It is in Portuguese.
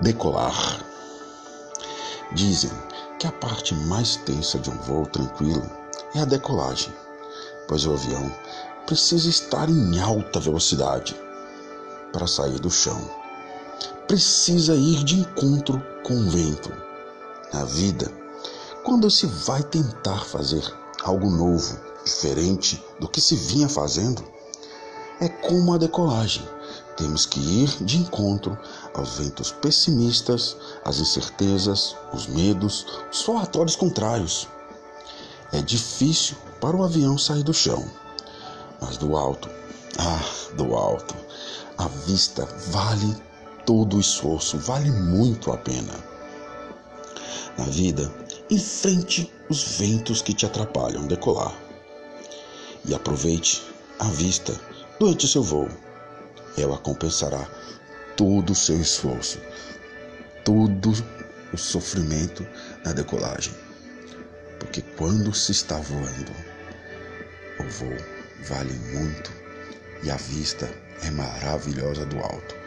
Decolar. Dizem que a parte mais tensa de um voo tranquilo é a decolagem, pois o avião precisa estar em alta velocidade para sair do chão. Precisa ir de encontro com o vento. Na vida, quando se vai tentar fazer algo novo, diferente do que se vinha fazendo, é como a decolagem. Temos que ir de encontro aos ventos pessimistas, às incertezas, os medos, os falatórios contrários. É difícil para o avião sair do chão, mas do alto, ah, do alto, a vista vale todo o esforço, vale muito a pena. Na vida, enfrente os ventos que te atrapalham decolar e aproveite a vista durante seu voo. Ela compensará todo o seu esforço, todo o sofrimento na decolagem. Porque quando se está voando, o voo vale muito e a vista é maravilhosa do alto.